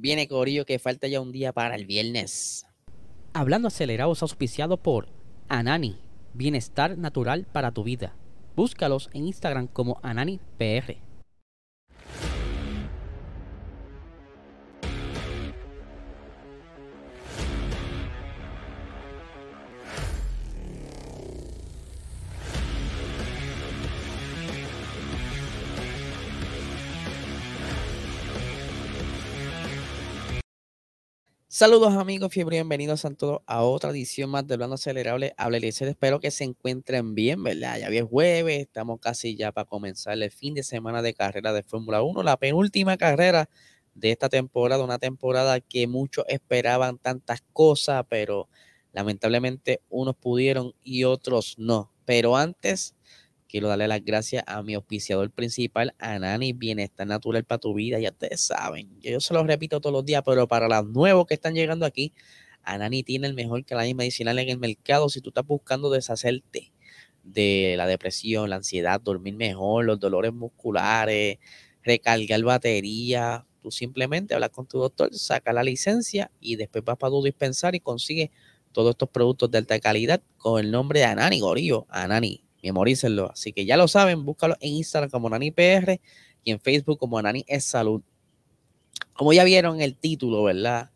Viene Corillo que falta ya un día para el viernes. Hablando acelerados auspiciado por Anani, bienestar natural para tu vida. Búscalos en Instagram como AnaniPR. Saludos amigos, fiebre, bienvenidos a todos a otra edición más de Hablando Acelerable. Hablarles, espero que se encuentren bien, ¿verdad? Ya es jueves, estamos casi ya para comenzar el fin de semana de carrera de Fórmula 1, la penúltima carrera de esta temporada, una temporada que muchos esperaban tantas cosas, pero lamentablemente unos pudieron y otros no. Pero antes quiero darle las gracias a mi auspiciador principal, Anani Bienestar Natural para tu vida. Ya ustedes saben, yo se lo repito todos los días, pero para los nuevos que están llegando aquí, Anani tiene el mejor cannabis medicinal en el mercado. Si tú estás buscando deshacerte de la depresión, la ansiedad, dormir mejor, los dolores musculares, recargar batería, tú simplemente hablas con tu doctor, saca la licencia y después vas para tu dispensar y consigues todos estos productos de alta calidad con el nombre de Anani Gorillo. Anani, memorícenlo. Así que ya lo saben, búscalo en Instagram como NaniPR y en Facebook como Nani es Salud. Como ya vieron el título, ¿verdad?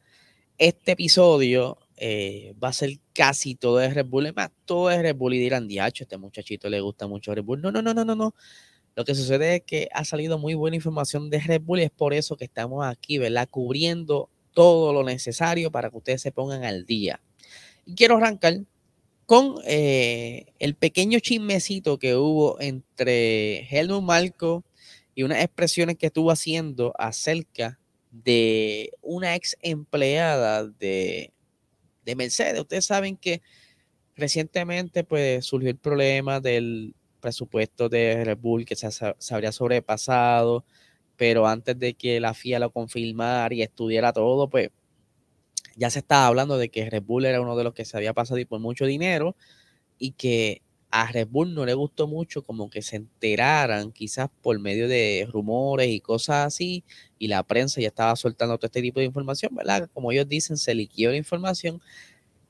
Este episodio eh, va a ser casi todo de Red Bull. más, todo es Red Bull y dirán, diacho, este muchachito le gusta mucho Red Bull. No, no, no, no, no, no. Lo que sucede es que ha salido muy buena información de Red Bull y es por eso que estamos aquí, ¿verdad? Cubriendo todo lo necesario para que ustedes se pongan al día. Y quiero arrancar con eh, el pequeño chismecito que hubo entre Helmut Marco y unas expresiones que estuvo haciendo acerca de una ex empleada de, Mercedes. Ustedes saben que recientemente pues, surgió el problema del presupuesto de Red Bull que se, se habría sobrepasado, pero antes de que la FIA lo confirmara y estudiara todo, pues ya se estaba hablando de que Red Bull era uno de los que se había pasado por mucho dinero y que a Red Bull no le gustó mucho como que se enteraran quizás por medio de rumores y cosas así y la prensa ya estaba soltando todo este tipo de información, ¿verdad? Como ellos dicen, se liquidó la información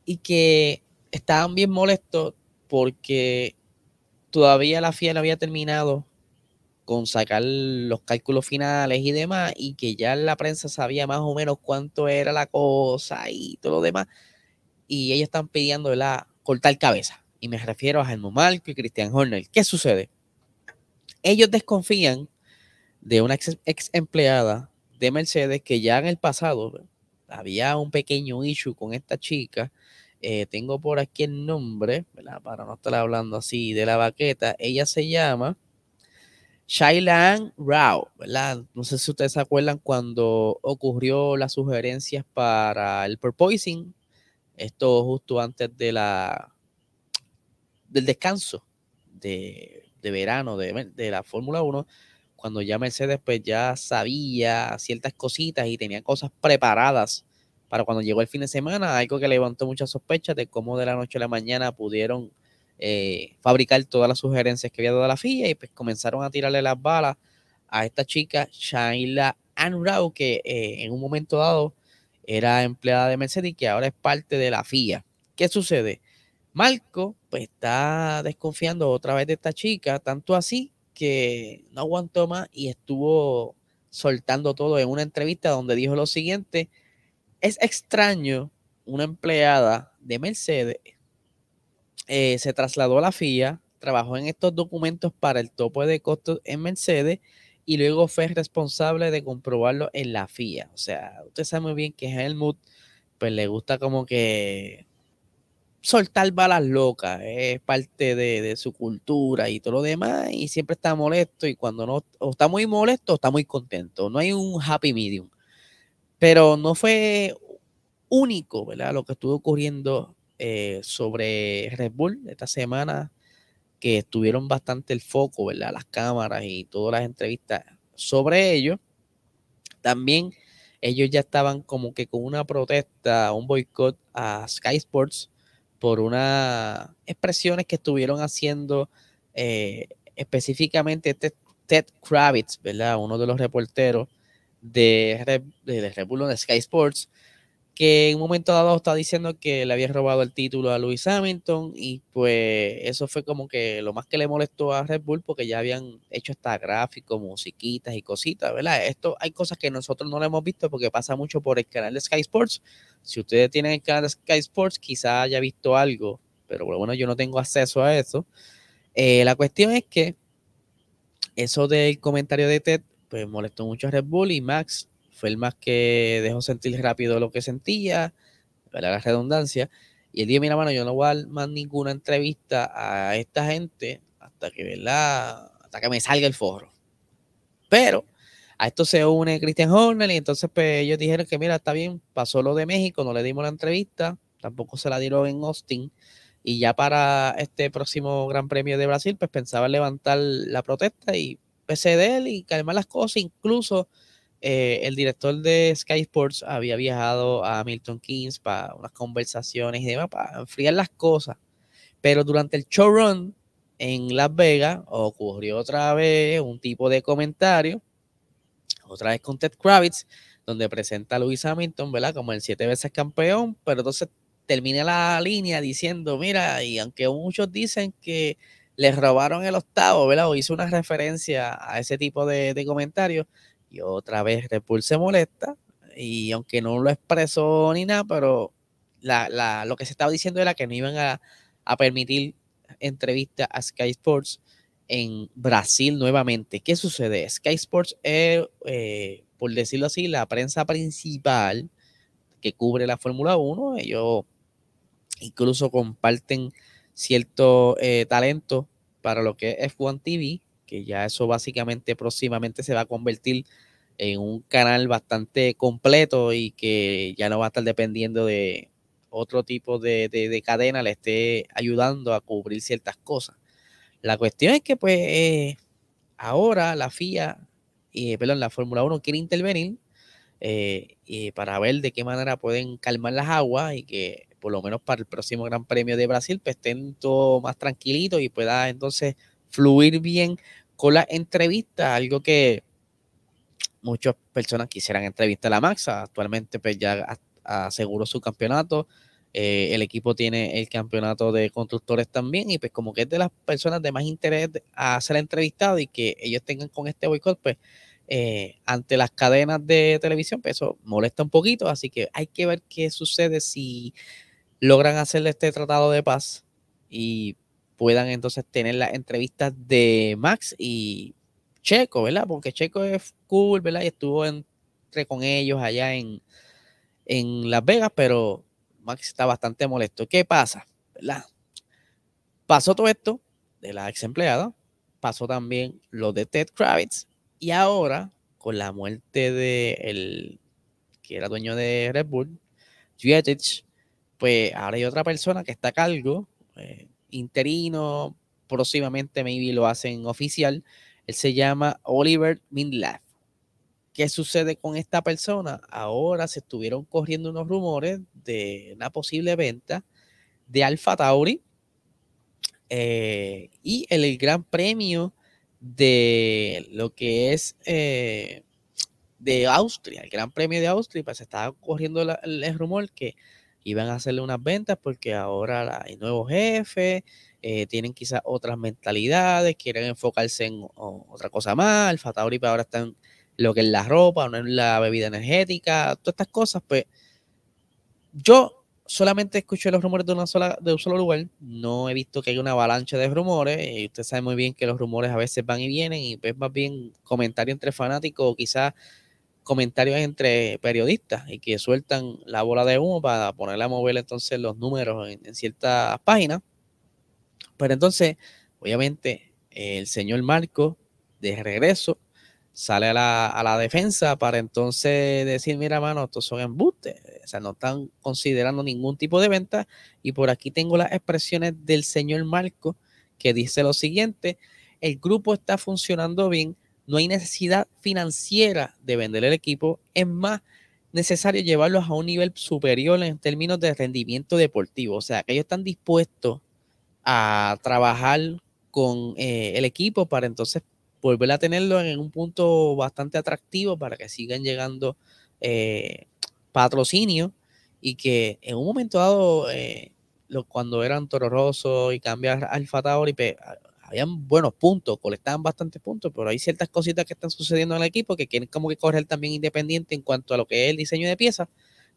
y que estaban bien molestos porque todavía la FIA no había terminado con sacar los cálculos finales y demás, y que ya la prensa sabía más o menos cuánto era la cosa y todo lo demás, y ellos están pidiendo la cortar cabeza. Y me refiero a Helmut Marco y Christian Horner. ¿Qué sucede? Ellos desconfían de una ex, empleada de Mercedes que ya en el pasado había un pequeño issue con esta chica. Eh, tengo por aquí el nombre, para no estar hablando así de la baqueta. Ella se llama Shailan Rao, ¿verdad? No sé si ustedes se acuerdan cuando ocurrió las sugerencias para el porpoising, esto justo antes de la del descanso de, verano de, de la Fórmula 1, cuando ya Mercedes pues ya sabía ciertas cositas y tenía cosas preparadas para cuando llegó el fin de semana, algo que levantó muchas sospechas de cómo de la noche a la mañana pudieron eh, fabricar todas las sugerencias que había dado la FIA y pues comenzaron a tirarle las balas a esta chica, Shaila Anrau, que eh, en un momento dado era empleada de Mercedes y que ahora es parte de la FIA. ¿Qué sucede? Marco pues está desconfiando otra vez de esta chica, tanto así que no aguantó más y estuvo soltando todo en una entrevista donde dijo lo siguiente, es extraño una empleada de Mercedes eh, se trasladó a la FIA, trabajó en estos documentos para el tope de costos en Mercedes y luego fue responsable de comprobarlo en la FIA. O sea, usted sabe muy bien que Helmut pues le gusta como que soltar balas locas, es parte de, su cultura y todo lo demás, y siempre está molesto, y cuando no, está muy molesto, está muy contento, no hay un happy medium. Pero no fue único, ¿verdad? Lo que estuvo ocurriendo eh, sobre Red Bull esta semana, que estuvieron bastante el foco, ¿verdad? Las cámaras y todas las entrevistas sobre ello. También ellos ya estaban como que con una protesta, un boicot a Sky Sports por unas expresiones que estuvieron haciendo eh, específicamente este Ted Kravitz, ¿verdad? Uno de los reporteros de Red, de Red Bull de Sky Sports, que en un momento dado está diciendo que le había robado el título a Lewis Hamilton y pues eso fue como que lo más que le molestó a Red Bull porque ya habían hecho hasta gráficos, musiquitas y cositas, ¿verdad? Esto hay cosas que nosotros no lo hemos visto porque pasa mucho por el canal de Sky Sports. Si ustedes tienen el canal de Sky Sports, quizá haya visto algo, pero bueno, yo no tengo acceso a eso. Eh, la cuestión es que eso del comentario de Ted pues molestó mucho a Red Bull y Max fue el más que dejó sentir rápido lo que sentía, la redundancia. Y él dijo, mira, mano, yo no voy a dar más ninguna entrevista a esta gente hasta que, ¿verdad? Hasta que me salga el forro. Pero a esto se une Christian Horner y entonces pues ellos dijeron que, mira, está bien, pasó lo de México, no le dimos la entrevista, tampoco se la dieron en Austin. Y ya para este próximo Gran Premio de Brasil, pues pensaba levantar la protesta y PCD y calmar las cosas, incluso eh, el director de Sky Sports había viajado a Milton Keynes para unas conversaciones y demás, para enfriar las cosas. Pero durante el showrun en Las Vegas ocurrió otra vez un tipo de comentario, otra vez con Ted Kravitz, donde presenta a Lewis Hamilton, ¿verdad? Como el siete veces campeón, pero entonces termina la línea diciendo, mira, y aunque muchos dicen que les robaron el octavo, ¿verdad? O hizo una referencia a ese tipo de, de comentarios, y otra vez Red se molesta. Y aunque no lo expresó ni nada, pero lo que se estaba diciendo era que no iban a, permitir entrevistas a Sky Sports en Brasil nuevamente. ¿Qué sucede? Sky Sports es, eh, por decirlo así, la prensa principal que cubre la Fórmula 1. Ellos incluso comparten cierto eh, talento para lo que es F1 TV, que ya eso básicamente próximamente se va a convertir en un canal bastante completo y que ya no va a estar dependiendo de otro tipo de, cadena, le esté ayudando a cubrir ciertas cosas. La cuestión es que pues eh, ahora la FIA, y perdón, la Fórmula 1 quiere intervenir eh, y para ver de qué manera pueden calmar las aguas y que por lo menos para el próximo Gran Premio de Brasil pues estén todo más tranquilito y pueda entonces fluir bien con la entrevista, algo que muchas personas quisieran entrevistar a Max. Actualmente pues ya aseguró su campeonato. Eh, el equipo tiene el campeonato de constructores también y pues como que es de las personas de más interés a ser entrevistado y que ellos tengan con este boicot, pues eh, ante las cadenas de televisión, pues eso molesta un poquito, así que hay que ver qué sucede si logran hacerle este tratado de paz y puedan entonces tener las entrevistas de Max y Checo, ¿verdad? Porque Checo es cool, ¿verdad? Y estuvo entre con ellos allá en, en Las Vegas, pero Max está bastante molesto. ¿Qué pasa? ¿Verdad? Pasó todo esto de la ex empleada, pasó también lo de Ted Kravitz, y ahora, con la muerte de el que era dueño de Red Bull, Juetich, pues ahora hay otra persona que está a cargo, eh, interino, próximamente maybe lo hacen oficial, él se llama Oliver Mindlaf. ¿Qué sucede con esta persona? Ahora se estuvieron corriendo unos rumores de una posible venta de Alfa Tauri eh, y el, gran premio de lo que es eh, de Austria, el gran premio de Austria, pues se estaba corriendo el rumor que iban a hacerle unas ventas porque ahora hay nuevos jefes, eh, tienen quizás otras mentalidades, quieren enfocarse en otra cosa más, el Fatauri ahora está en lo que es la ropa, no en la bebida energética, todas estas cosas, pues yo solamente escuché los rumores de una sola, de un solo lugar, no he visto que haya una avalancha de rumores, y usted sabe muy bien que los rumores a veces van y vienen, y es más bien comentario entre fanáticos o quizás comentarios entre periodistas y que sueltan la bola de humo para ponerle a mover entonces los números en ciertas páginas. Pero entonces, obviamente, el señor Marco, de regreso, sale a la, defensa para entonces decir, mira, mano, estos son embustes. O sea, no están considerando ningún tipo de venta. Y por aquí tengo las expresiones del señor Marco, que dice lo siguiente, el grupo está funcionando bien, no hay necesidad financiera de vender el equipo, es más necesario llevarlos a un nivel superior en términos de rendimiento deportivo. O sea, que ellos están dispuestos a trabajar con eh, el equipo para entonces volver a tenerlo en un punto bastante atractivo para que sigan llegando eh, patrocinios y que en un momento dado, eh, cuando eran Toro y cambiar Alfa Tauri, pues, habían buenos puntos, colectaban bastantes puntos, pero hay ciertas cositas que están sucediendo en el equipo que quieren como que correr también independiente en cuanto a lo que es el diseño de piezas,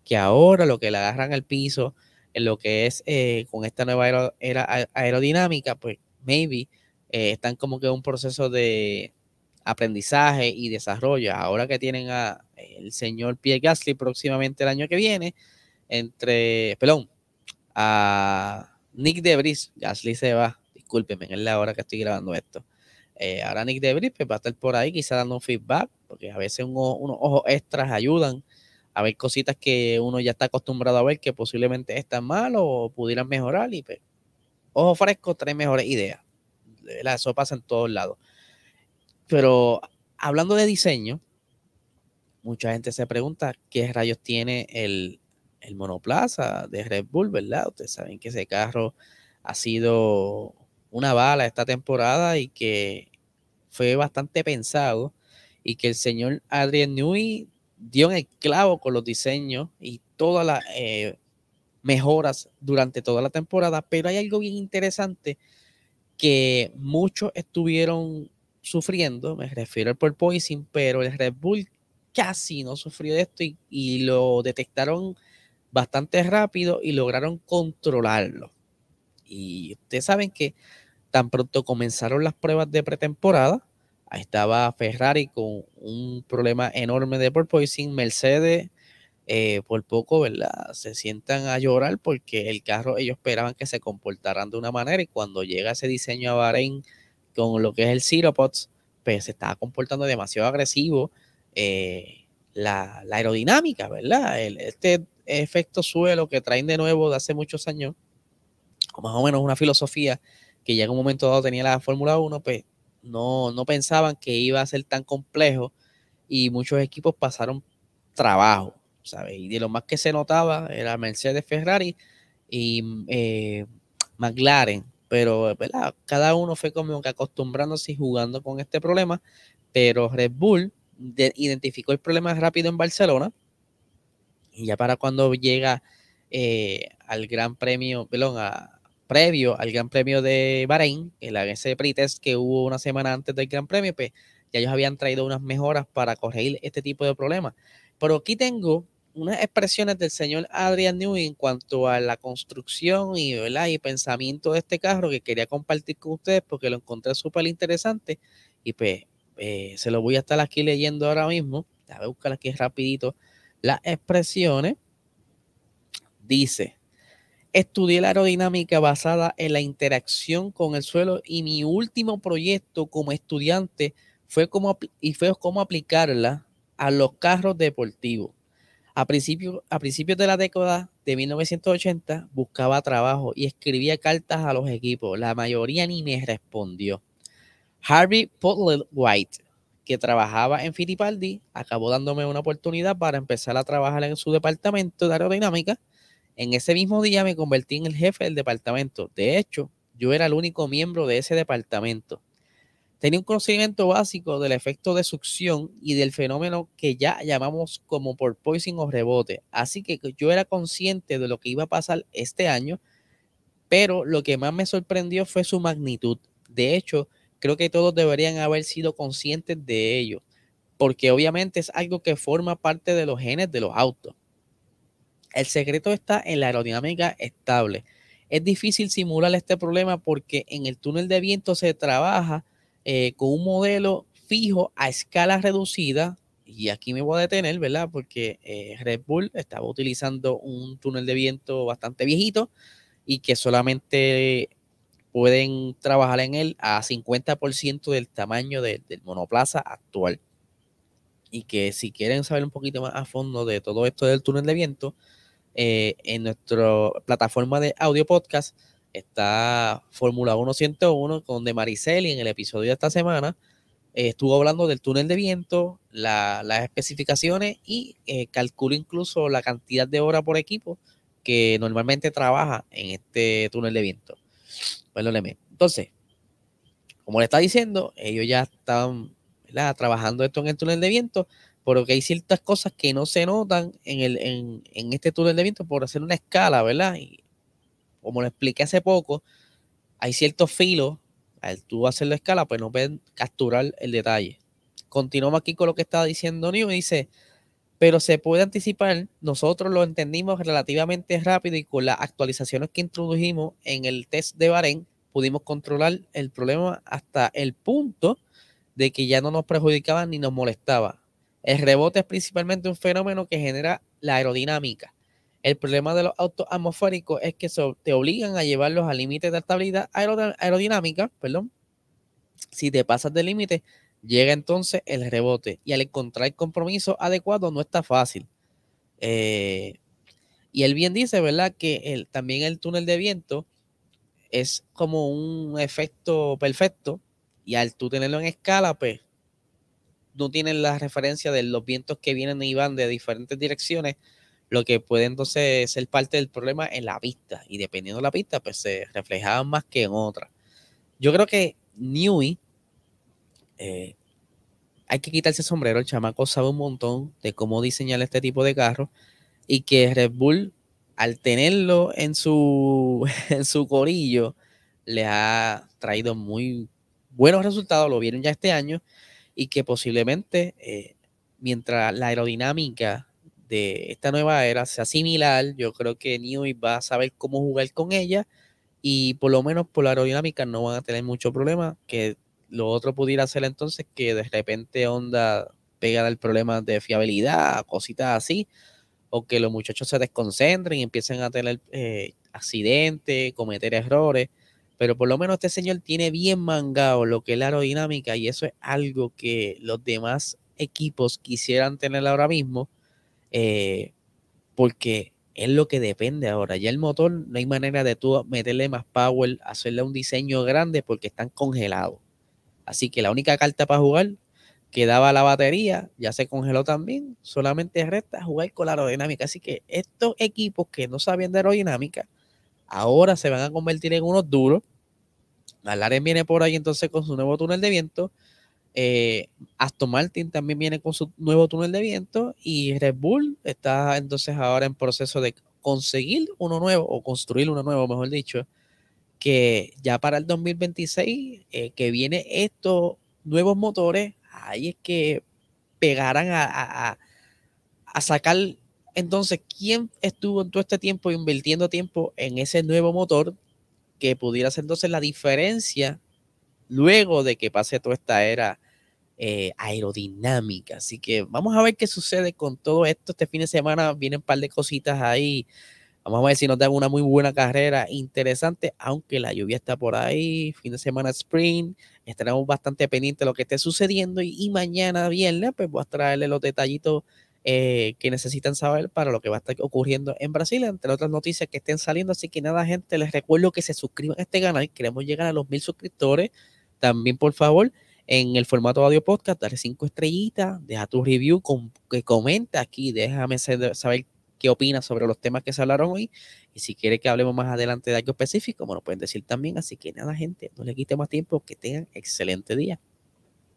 que ahora lo que le agarran al piso, en lo que es eh, con esta nueva era aerodinámica, pues maybe eh, están como que en un proceso de aprendizaje y desarrollo. Ahora que tienen a el señor Pierre Gasly próximamente el año que viene, entre, perdón, a Nick Debris, Gasly se va, discúlpenme, es la hora que estoy grabando esto. Eh, ahora Nick Debris pues, va a estar por ahí quizá dando un feedback, porque a veces unos ojos extras ayudan a ver cositas que uno ya está acostumbrado a ver que posiblemente están mal o pudieran mejorar y pues, ojo fresco trae mejores ideas. Eso pasa en todos lados. Pero hablando de diseño, mucha gente se pregunta qué rayos tiene el, monoplaza de Red Bull, ¿verdad? Ustedes saben que ese carro ha sido una bala esta temporada y que fue bastante pensado y que el señor Adrian Newey dio en el clavo con los diseños y todas las eh, mejoras durante toda la temporada, pero hay algo bien interesante que muchos estuvieron sufriendo, me refiero al porpoising, pero el Red Bull casi no sufrió de esto y, lo detectaron bastante rápido y lograron controlarlo. Y ustedes saben que tan pronto comenzaron las pruebas de pretemporada, estaba Ferrari con un problema enorme de porpoising, Mercedes eh, por poco, ¿verdad? Se sientan a llorar porque el carro ellos esperaban que se comportaran de una manera y cuando llega ese diseño a Bahrein con lo que es el Ciropods, pues se estaba comportando demasiado agresivo. Eh, la, aerodinámica, ¿verdad? este efecto suelo que traen de nuevo de hace muchos años, o más o menos una filosofía que ya en un momento dado tenía la Fórmula 1, pues no, no pensaban que iba a ser tan complejo y muchos equipos pasaron trabajo. Y de lo más que se notaba era Mercedes Ferrari y eh, McLaren, pero cada uno fue como que acostumbrándose y jugando con este problema, pero Red Bull identificó el problema rápido en Barcelona y ya para cuando llega eh, al Gran Premio, perdón, previo al Gran Premio de Bahrein, el ese pretest que hubo una semana antes del Gran Premio, pues ya ellos habían traído unas mejoras para corregir este tipo de problemas. Pero aquí tengo unas expresiones del señor Adrian Newey en cuanto a la construcción y, y pensamiento de este carro que quería compartir con ustedes porque lo encontré súper interesante y pues eh, se lo voy a estar aquí leyendo ahora mismo. Déjame buscar aquí rapidito las expresiones. Dice, estudié la aerodinámica basada en la interacción con el suelo y mi último proyecto como estudiante fue como, y cómo aplicarla a los carros deportivos. A, a principios de la década de 1980 buscaba trabajo y escribía cartas a los equipos. La mayoría ni me respondió. Harvey White, que trabajaba en Fittipaldi, acabó dándome una oportunidad para empezar a trabajar en su departamento de aerodinámica. En ese mismo día me convertí en el jefe del departamento. De hecho, yo era el único miembro de ese departamento tenía un conocimiento básico del efecto de succión y del fenómeno que ya llamamos como porpoising o rebote. Así que yo era consciente de lo que iba a pasar este año, pero lo que más me sorprendió fue su magnitud. De hecho, creo que todos deberían haber sido conscientes de ello, porque obviamente es algo que forma parte de los genes de los autos. El secreto está en la aerodinámica estable. Es difícil simular este problema porque en el túnel de viento se trabaja eh, con un modelo fijo a escala reducida. Y aquí me voy a detener, ¿verdad? Porque eh, Red Bull estaba utilizando un túnel de viento bastante viejito y que solamente pueden trabajar en él a 50% del tamaño del monoplaza actual. Y que si quieren saber un poquito más a fondo de todo esto del túnel de viento, eh, en nuestra plataforma de audio podcast está Fórmula 1 101 con De Mariceli en el episodio de esta semana. Eh, estuvo hablando del túnel de viento, las especificaciones y eh, calculó incluso la cantidad de horas por equipo que normalmente trabaja en este túnel de viento. Perdóneme. Entonces, como le está diciendo, ellos ya están trabajando esto en el túnel de viento, pero que hay ciertas cosas que no se notan en, el, en, en este túnel de viento por hacer una escala, ¿verdad? Y como lo expliqué hace poco, hay ciertos filos, al tú hacer la escala, pues no pueden capturar el detalle. Continuamos aquí con lo que estaba diciendo New, dice, pero se puede anticipar, nosotros lo entendimos relativamente rápido y con las actualizaciones que introdujimos en el test de Bahrein, pudimos controlar el problema hasta el punto de que ya no nos perjudicaba ni nos molestaba. El rebote es principalmente un fenómeno que genera la aerodinámica. El problema de los autos atmosféricos es que te obligan a llevarlos al límite de estabilidad aerodinámica, perdón. Si te pasas del límite, llega entonces el rebote y al encontrar el compromiso adecuado no está fácil. Eh, y él bien dice, ¿verdad? Que también el túnel de viento es como un efecto perfecto y al tú tenerlo en escala, pues no tienes la referencia de los vientos que vienen y van de diferentes direcciones, lo que puede entonces ser parte del problema en la pista. Y dependiendo de la pista, pues se reflejaban más que en otra. Yo creo que Newey, eh, hay que quitarse el sombrero. El chamaco sabe un montón de cómo diseñar este tipo de carro y que Red Bull, al tenerlo en su, en su corillo, le ha traído muy buenos resultados, lo vieron ya este año, y que posiblemente eh, mientras la aerodinámica de esta nueva era sea similar, yo creo que Newey va a saber cómo jugar con ella y por lo menos por la aerodinámica no van a tener mucho problema, que lo otro pudiera ser entonces que de repente Honda pega el problema de fiabilidad, cositas así, o que los muchachos se desconcentren y empiecen a tener eh, accidentes, cometer errores. Pero por lo menos este señor tiene bien mangado lo que es la aerodinámica y eso es algo que los demás equipos quisieran tener ahora mismo, eh, porque es lo que depende ahora. Ya el motor no hay manera de tú meterle más power, hacerle un diseño grande porque están congelados. Así que la única carta para jugar que daba la batería ya se congeló también. Solamente resta jugar con la aerodinámica. Así que estos equipos que no sabían de aerodinámica, ahora se van a convertir en unos duros. Alaren viene por ahí entonces con su nuevo túnel de viento. Eh, Aston Martin también viene con su nuevo túnel de viento y Red Bull está entonces ahora en proceso de conseguir uno nuevo o construir uno nuevo, mejor dicho, que ya para el 2026, eh, que viene estos nuevos motores, ahí es que pegarán a, sacar entonces quién estuvo en todo este tiempo invirtiendo tiempo en ese nuevo motor que pudiera ser entonces la diferencia luego de que pase toda esta era eh, aerodinámica. Así que vamos a ver qué sucede con todo esto. Este fin de semana vienen un par de cositas ahí Vamos a ver si nos dan una muy buena carrera interesante, aunque la lluvia está por ahí, fin de semana sprint, estaremos bastante pendientes de lo que esté sucediendo y, mañana viernes pues voy a traerle los detallitos eh, que necesitan saber para lo que va a estar ocurriendo en Brasil, entre otras noticias que estén saliendo. Así que nada, gente, les recuerdo que se suscriban a este canal. Queremos llegar a los mil suscriptores. También, por favor, en el formato audio podcast, dale cinco estrellitas, deja tu review, que comenta aquí, déjame saber qué opinas sobre los temas que se hablaron hoy. Y si quiere que hablemos más adelante de algo específico, bueno, pueden decir también. Así que nada, gente, no le quite más tiempo. Que tengan excelente día.